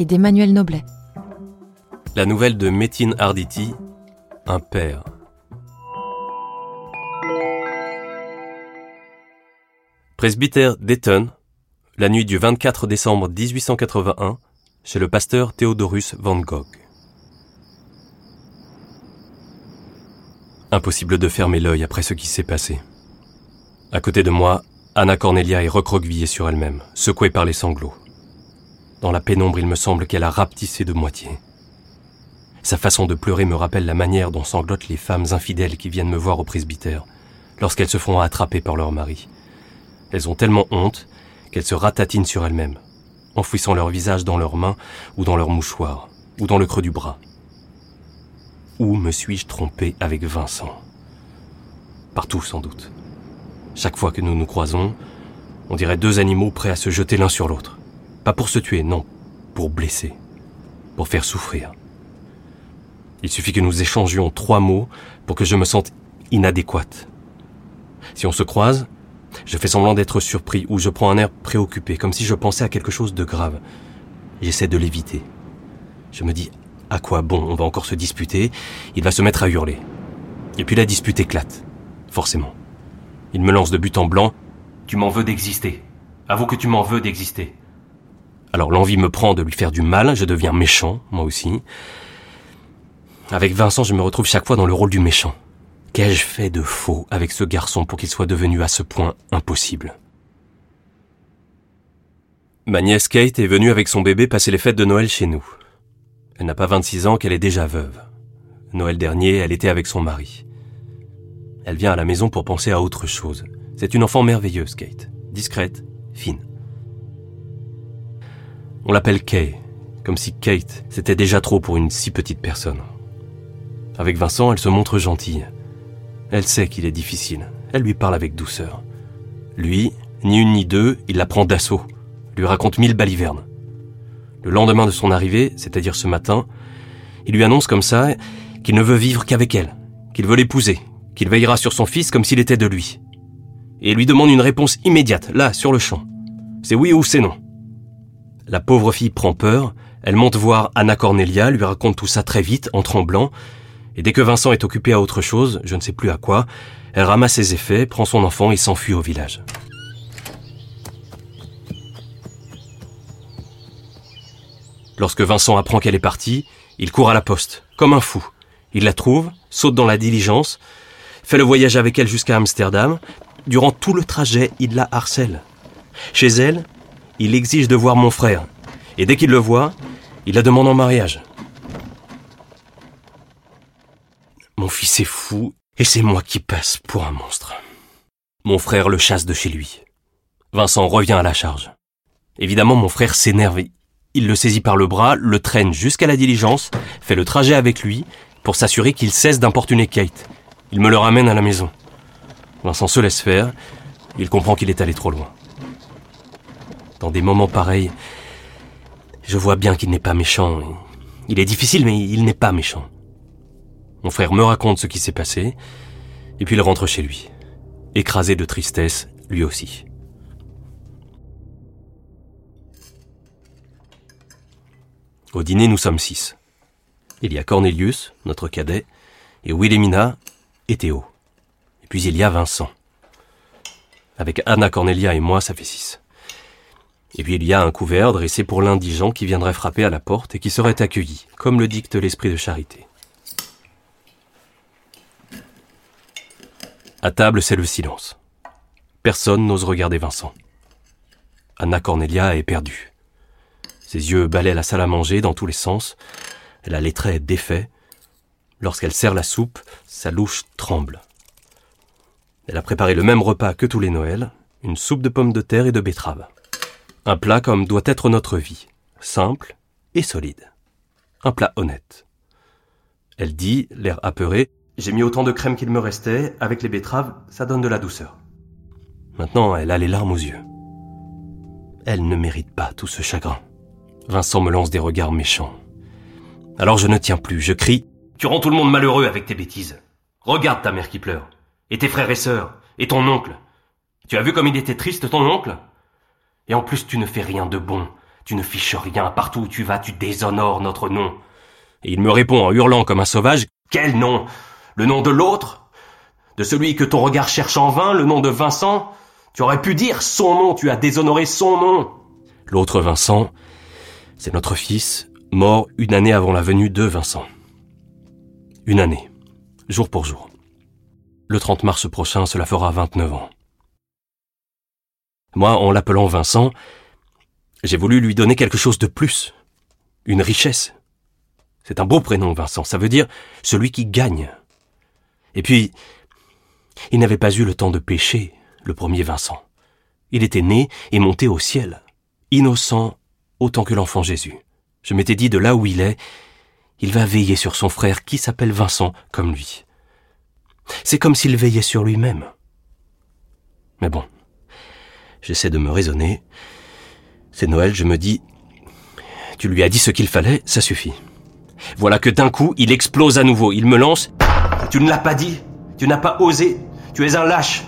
et d'Emmanuel Noblet. La nouvelle de Métine Arditi, Un père. Presbytère d'Eton, la nuit du 24 décembre 1881, chez le pasteur Théodorus Van Gogh. Impossible de fermer l'œil après ce qui s'est passé. À côté de moi, Anna Cornelia est recroquevillée sur elle-même, secouée par les sanglots. Dans la pénombre, il me semble qu'elle a rapetissé de moitié. Sa façon de pleurer me rappelle la manière dont sanglotent les femmes infidèles qui viennent me voir au presbytère, lorsqu'elles se font attraper par leur mari. Elles ont tellement honte qu'elles se ratatinent sur elles-mêmes, enfouissant leur visage dans leurs mains ou dans leurs mouchoirs, ou dans le creux du bras. Où me suis-je trompé avec Vincent? Partout sans doute. Chaque fois que nous nous croisons, on dirait deux animaux prêts à se jeter l'un sur l'autre. Pas pour se tuer, non, pour blesser, pour faire souffrir. Il suffit que nous échangions trois mots pour que je me sente inadéquate. Si on se croise, je fais semblant d'être surpris ou je prends un air préoccupé, comme si je pensais à quelque chose de grave. J'essaie de l'éviter. Je me dis, à quoi bon, on va encore se disputer, il va se mettre à hurler. Et puis la dispute éclate, forcément. Il me lance de but en blanc, tu m'en veux d'exister. Avoue que tu m'en veux d'exister. Alors l'envie me prend de lui faire du mal, je deviens méchant, moi aussi. Avec Vincent, je me retrouve chaque fois dans le rôle du méchant. Qu'ai-je fait de faux avec ce garçon pour qu'il soit devenu à ce point impossible? Ma nièce Kate est venue avec son bébé passer les fêtes de Noël chez nous. Elle n'a pas 26 ans qu'elle est déjà veuve. Noël dernier, elle était avec son mari. Elle vient à la maison pour penser à autre chose. C'est une enfant merveilleuse, Kate. Discrète, fine. On l'appelle Kay, comme si Kate, c'était déjà trop pour une si petite personne. Avec Vincent, elle se montre gentille. Elle sait qu'il est difficile. Elle lui parle avec douceur. Lui, ni une ni deux, il la prend d'assaut, lui raconte mille balivernes. Le lendemain de son arrivée, c'est-à-dire ce matin, il lui annonce comme ça qu'il ne veut vivre qu'avec elle, qu'il veut l'épouser, qu'il veillera sur son fils comme s'il était de lui. Et lui demande une réponse immédiate, là, sur le champ. C'est oui ou c'est non. La pauvre fille prend peur, elle monte voir Anna Cornelia, lui raconte tout ça très vite, en tremblant, et dès que Vincent est occupé à autre chose, je ne sais plus à quoi, elle ramasse ses effets, prend son enfant et s'enfuit au village. Lorsque Vincent apprend qu'elle est partie, il court à la poste, comme un fou. Il la trouve, saute dans la diligence, fait le voyage avec elle jusqu'à Amsterdam. Durant tout le trajet, il la harcèle. Chez elle, il exige de voir mon frère. Et dès qu'il le voit, il la demande en mariage. Mon fils est fou, et c'est moi qui passe pour un monstre. Mon frère le chasse de chez lui. Vincent revient à la charge. Évidemment, mon frère s'énerve. Il le saisit par le bras, le traîne jusqu'à la diligence, fait le trajet avec lui, pour s'assurer qu'il cesse d'importuner Kate. Il me le ramène à la maison. Vincent se laisse faire, il comprend qu'il est allé trop loin. Dans des moments pareils, je vois bien qu'il n'est pas méchant. Il est difficile, mais il n'est pas méchant. Mon frère me raconte ce qui s'est passé, et puis il rentre chez lui, écrasé de tristesse, lui aussi. Au dîner, nous sommes six. Il y a Cornelius, notre cadet, et Wilhelmina et Théo. Et puis il y a Vincent. Avec Anna Cornelia et moi, ça fait six. Et puis il y a un couvert dressé pour l'indigent qui viendrait frapper à la porte et qui serait accueilli, comme le dicte l'esprit de charité. À table, c'est le silence. Personne n'ose regarder Vincent. Anna Cornelia est perdue. Ses yeux balaient la salle à manger dans tous les sens. Elle a les traits défaits. Lorsqu'elle sert la soupe, sa louche tremble. Elle a préparé le même repas que tous les Noëls, une soupe de pommes de terre et de betteraves. Un plat comme doit être notre vie, simple, et solide. Un plat honnête. Elle dit, l'air apeuré, j'ai mis autant de crème qu'il me restait, avec les betteraves, ça donne de la douceur. Maintenant, elle a les larmes aux yeux. Elle ne mérite pas tout ce chagrin. Vincent me lance des regards méchants. Alors je ne tiens plus, je crie. Tu rends tout le monde malheureux avec tes bêtises. Regarde ta mère qui pleure. Et tes frères et sœurs. Et ton oncle. Tu as vu comme il était triste, ton oncle? Et en plus, tu ne fais rien de bon. Tu ne fiches rien. Partout où tu vas, tu déshonores notre nom. Et il me répond en hurlant comme un sauvage. Quel nom? Le nom de l'autre? De celui que ton regard cherche en vain, le nom de Vincent? Tu aurais pu dire son nom, tu as déshonoré son nom. L'autre Vincent, c'est notre fils, mort une année avant la venue de Vincent. Une année, jour pour jour. Le 30 mars prochain, cela fera 29 ans. Moi, en l'appelant Vincent, j'ai voulu lui donner quelque chose de plus, une richesse. C'est un beau prénom, Vincent, ça veut dire celui qui gagne. Et puis, il n'avait pas eu le temps de pécher, le premier Vincent. Il était né et monté au ciel, innocent autant que l'enfant Jésus. Je m'étais dit de là où il est, il va veiller sur son frère qui s'appelle Vincent comme lui. C'est comme s'il veillait sur lui-même. Mais bon, j'essaie de me raisonner. C'est Noël, je me dis, tu lui as dit ce qu'il fallait, ça suffit. Voilà que d'un coup, il explose à nouveau, il me lance. Tu ne l'as pas dit, tu n'as pas osé, tu es un lâche.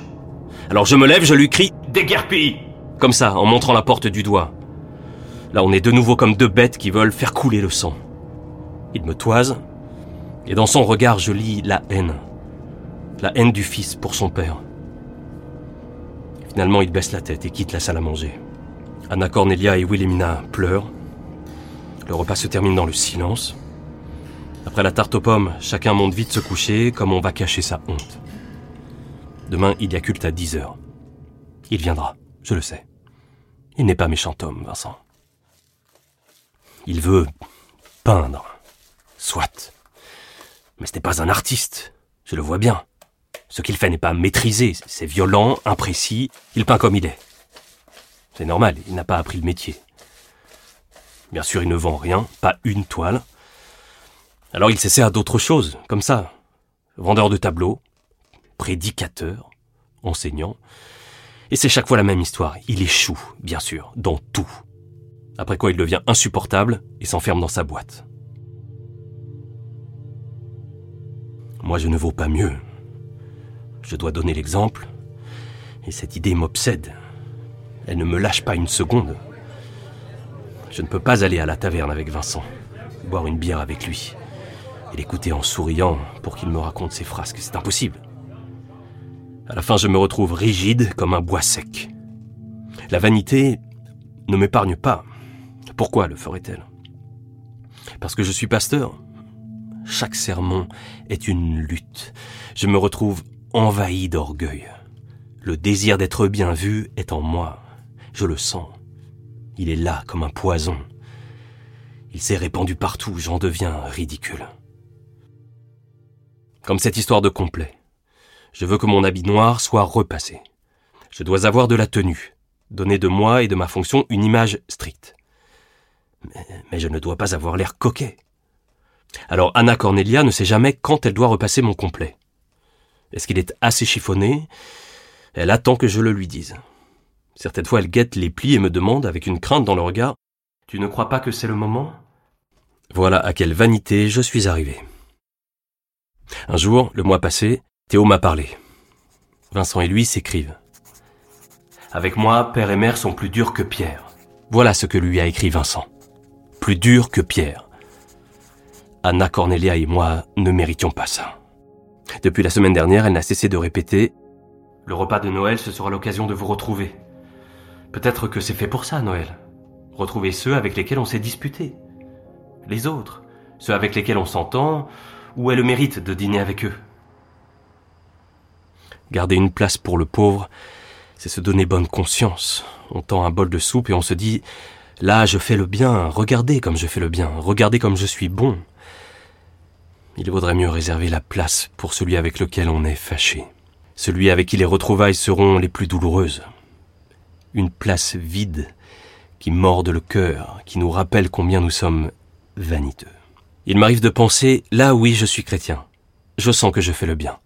Alors je me lève, je lui crie, déguerpille Comme ça, en montrant la porte du doigt. Là, on est de nouveau comme deux bêtes qui veulent faire couler le sang. Il me toise, et dans son regard, je lis la haine. La haine du fils pour son père. Finalement, il baisse la tête et quitte la salle à manger. Anna Cornelia et Wilhelmina pleurent. Le repas se termine dans le silence. Après la tarte aux pommes, chacun monte vite se coucher comme on va cacher sa honte. Demain, il y a culte à 10 heures. Il viendra, je le sais. Il n'est pas méchant homme, Vincent. Il veut peindre. Soit. Mais ce n'est pas un artiste. Je le vois bien. Ce qu'il fait n'est pas maîtrisé. C'est violent, imprécis. Il peint comme il est. C'est normal, il n'a pas appris le métier. Bien sûr, il ne vend rien, pas une toile. Alors il s'essaie à d'autres choses, comme ça. Vendeur de tableaux, prédicateur, enseignant. Et c'est chaque fois la même histoire. Il échoue, bien sûr, dans tout après quoi il devient insupportable et s'enferme dans sa boîte. Moi, je ne vaux pas mieux. Je dois donner l'exemple, et cette idée m'obsède. Elle ne me lâche pas une seconde. Je ne peux pas aller à la taverne avec Vincent, boire une bière avec lui, et l'écouter en souriant pour qu'il me raconte ses frasques. C'est impossible. À la fin, je me retrouve rigide comme un bois sec. La vanité ne m'épargne pas. Pourquoi le ferait-elle? Parce que je suis pasteur. Chaque sermon est une lutte. Je me retrouve envahi d'orgueil. Le désir d'être bien vu est en moi. Je le sens. Il est là comme un poison. Il s'est répandu partout, j'en deviens ridicule. Comme cette histoire de complet. Je veux que mon habit noir soit repassé. Je dois avoir de la tenue, donner de moi et de ma fonction une image stricte mais, je ne dois pas avoir l'air coquet. Alors Anna Cornelia ne sait jamais quand elle doit repasser mon complet. Est-ce qu'il est assez chiffonné? Elle attend que je le lui dise. Certaines fois, elle guette les plis et me demande, avec une crainte dans le regard, Tu ne crois pas que c'est le moment? Voilà à quelle vanité je suis arrivé. Un jour, le mois passé, Théo m'a parlé. Vincent et lui s'écrivent. Avec moi, père et mère sont plus durs que Pierre. Voilà ce que lui a écrit Vincent plus dur que pierre. Anna Cornelia et moi ne méritions pas ça. Depuis la semaine dernière, elle n'a cessé de répéter Le repas de Noël, ce sera l'occasion de vous retrouver. Peut-être que c'est fait pour ça, Noël. Retrouver ceux avec lesquels on s'est disputé. Les autres, ceux avec lesquels on s'entend, ou est le mérite de dîner avec eux. Garder une place pour le pauvre, c'est se donner bonne conscience. On tend un bol de soupe et on se dit Là, je fais le bien, regardez comme je fais le bien, regardez comme je suis bon. Il vaudrait mieux réserver la place pour celui avec lequel on est fâché, celui avec qui les retrouvailles seront les plus douloureuses. Une place vide qui mordent le cœur, qui nous rappellent combien nous sommes vaniteux. Il m'arrive de penser, là oui, je suis chrétien. Je sens que je fais le bien.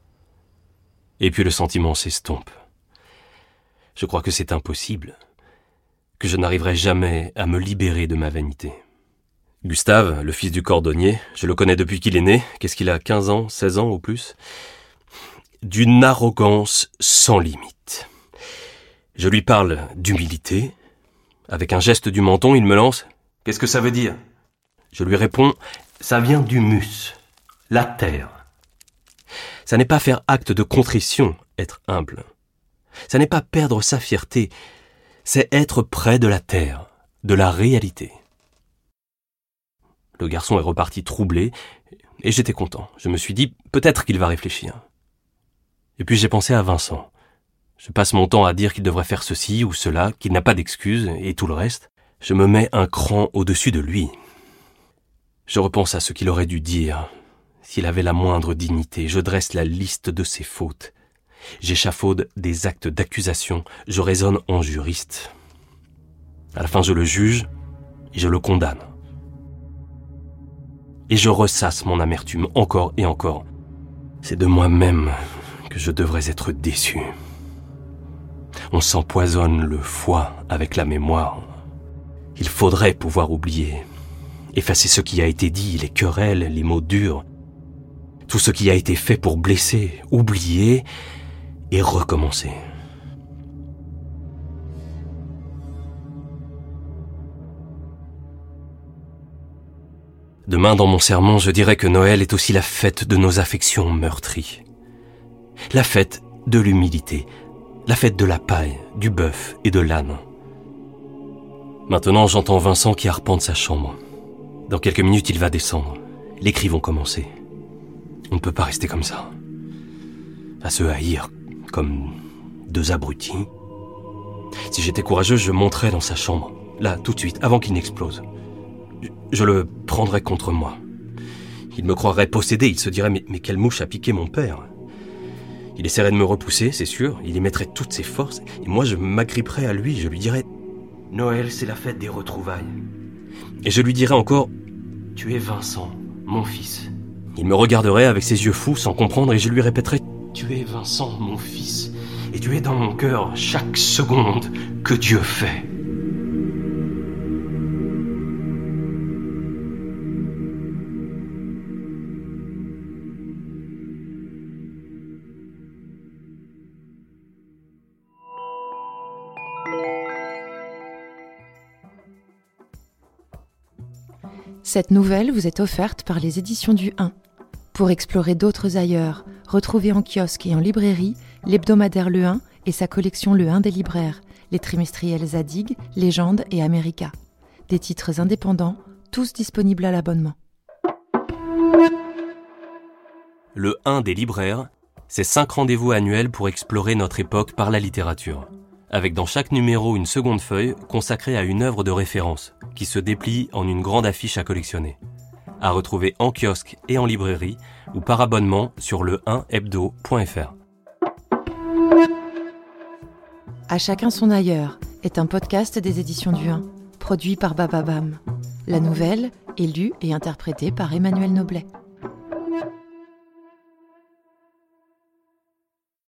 Et puis le sentiment s'estompe. Je crois que c'est impossible, que je n'arriverai jamais à me libérer de ma vanité. Gustave, le fils du cordonnier, je le connais depuis qu'il est né, qu'est-ce qu'il a, 15 ans, 16 ans ou plus? D'une arrogance sans limite. Je lui parle d'humilité. Avec un geste du menton, il me lance Qu'est-ce que ça veut dire? Je lui réponds Ça vient d'humus, la terre. Ça n'est pas faire acte de contrition, être humble. Ça n'est pas perdre sa fierté, c'est être près de la terre, de la réalité. Le garçon est reparti troublé, et j'étais content. Je me suis dit, peut-être qu'il va réfléchir. Et puis j'ai pensé à Vincent. Je passe mon temps à dire qu'il devrait faire ceci ou cela, qu'il n'a pas d'excuses, et tout le reste. Je me mets un cran au-dessus de lui. Je repense à ce qu'il aurait dû dire. S'il avait la moindre dignité, je dresse la liste de ses fautes. J'échafaude des actes d'accusation, je raisonne en juriste. À la fin, je le juge et je le condamne. Et je ressasse mon amertume encore et encore. C'est de moi-même que je devrais être déçu. On s'empoisonne le foie avec la mémoire. Il faudrait pouvoir oublier, effacer ce qui a été dit, les querelles, les mots durs, tout ce qui a été fait pour blesser, oublier et recommencer. Demain, dans mon sermon, je dirais que Noël est aussi la fête de nos affections meurtries. La fête de l'humilité, la fête de la paille, du bœuf et de l'âne. Maintenant, j'entends Vincent qui arpente sa chambre. Dans quelques minutes, il va descendre. Les cris vont commencer. On ne peut pas rester comme ça. À se haïr comme deux abrutis. Si j'étais courageux, je monterais dans sa chambre, là, tout de suite, avant qu'il n'explose. Je, le prendrais contre moi. Il me croirait possédé, il se dirait mais, mais quelle mouche a piqué mon père? Il essaierait de me repousser, c'est sûr, il y mettrait toutes ses forces, et moi je m'agripperais à lui, je lui dirais Noël, c'est la fête des retrouvailles. Et je lui dirais encore Tu es Vincent, mon fils. Il me regarderait avec ses yeux fous sans comprendre et je lui répéterais Tu es Vincent, mon fils, et tu es dans mon cœur chaque seconde que Dieu fait. Cette nouvelle vous est offerte par les éditions du 1. Pour explorer d'autres ailleurs, retrouvez en kiosque et en librairie l'hebdomadaire Le 1 et sa collection Le 1 des libraires, les trimestriels Zadig, Légende et America. Des titres indépendants, tous disponibles à l'abonnement. Le 1 des libraires, c'est cinq rendez-vous annuels pour explorer notre époque par la littérature avec dans chaque numéro une seconde feuille consacrée à une œuvre de référence, qui se déplie en une grande affiche à collectionner. À retrouver en kiosque et en librairie ou par abonnement sur le 1hebdo.fr. À chacun son ailleurs est un podcast des éditions du 1, produit par Bababam. La nouvelle est lue et interprétée par Emmanuel Noblet.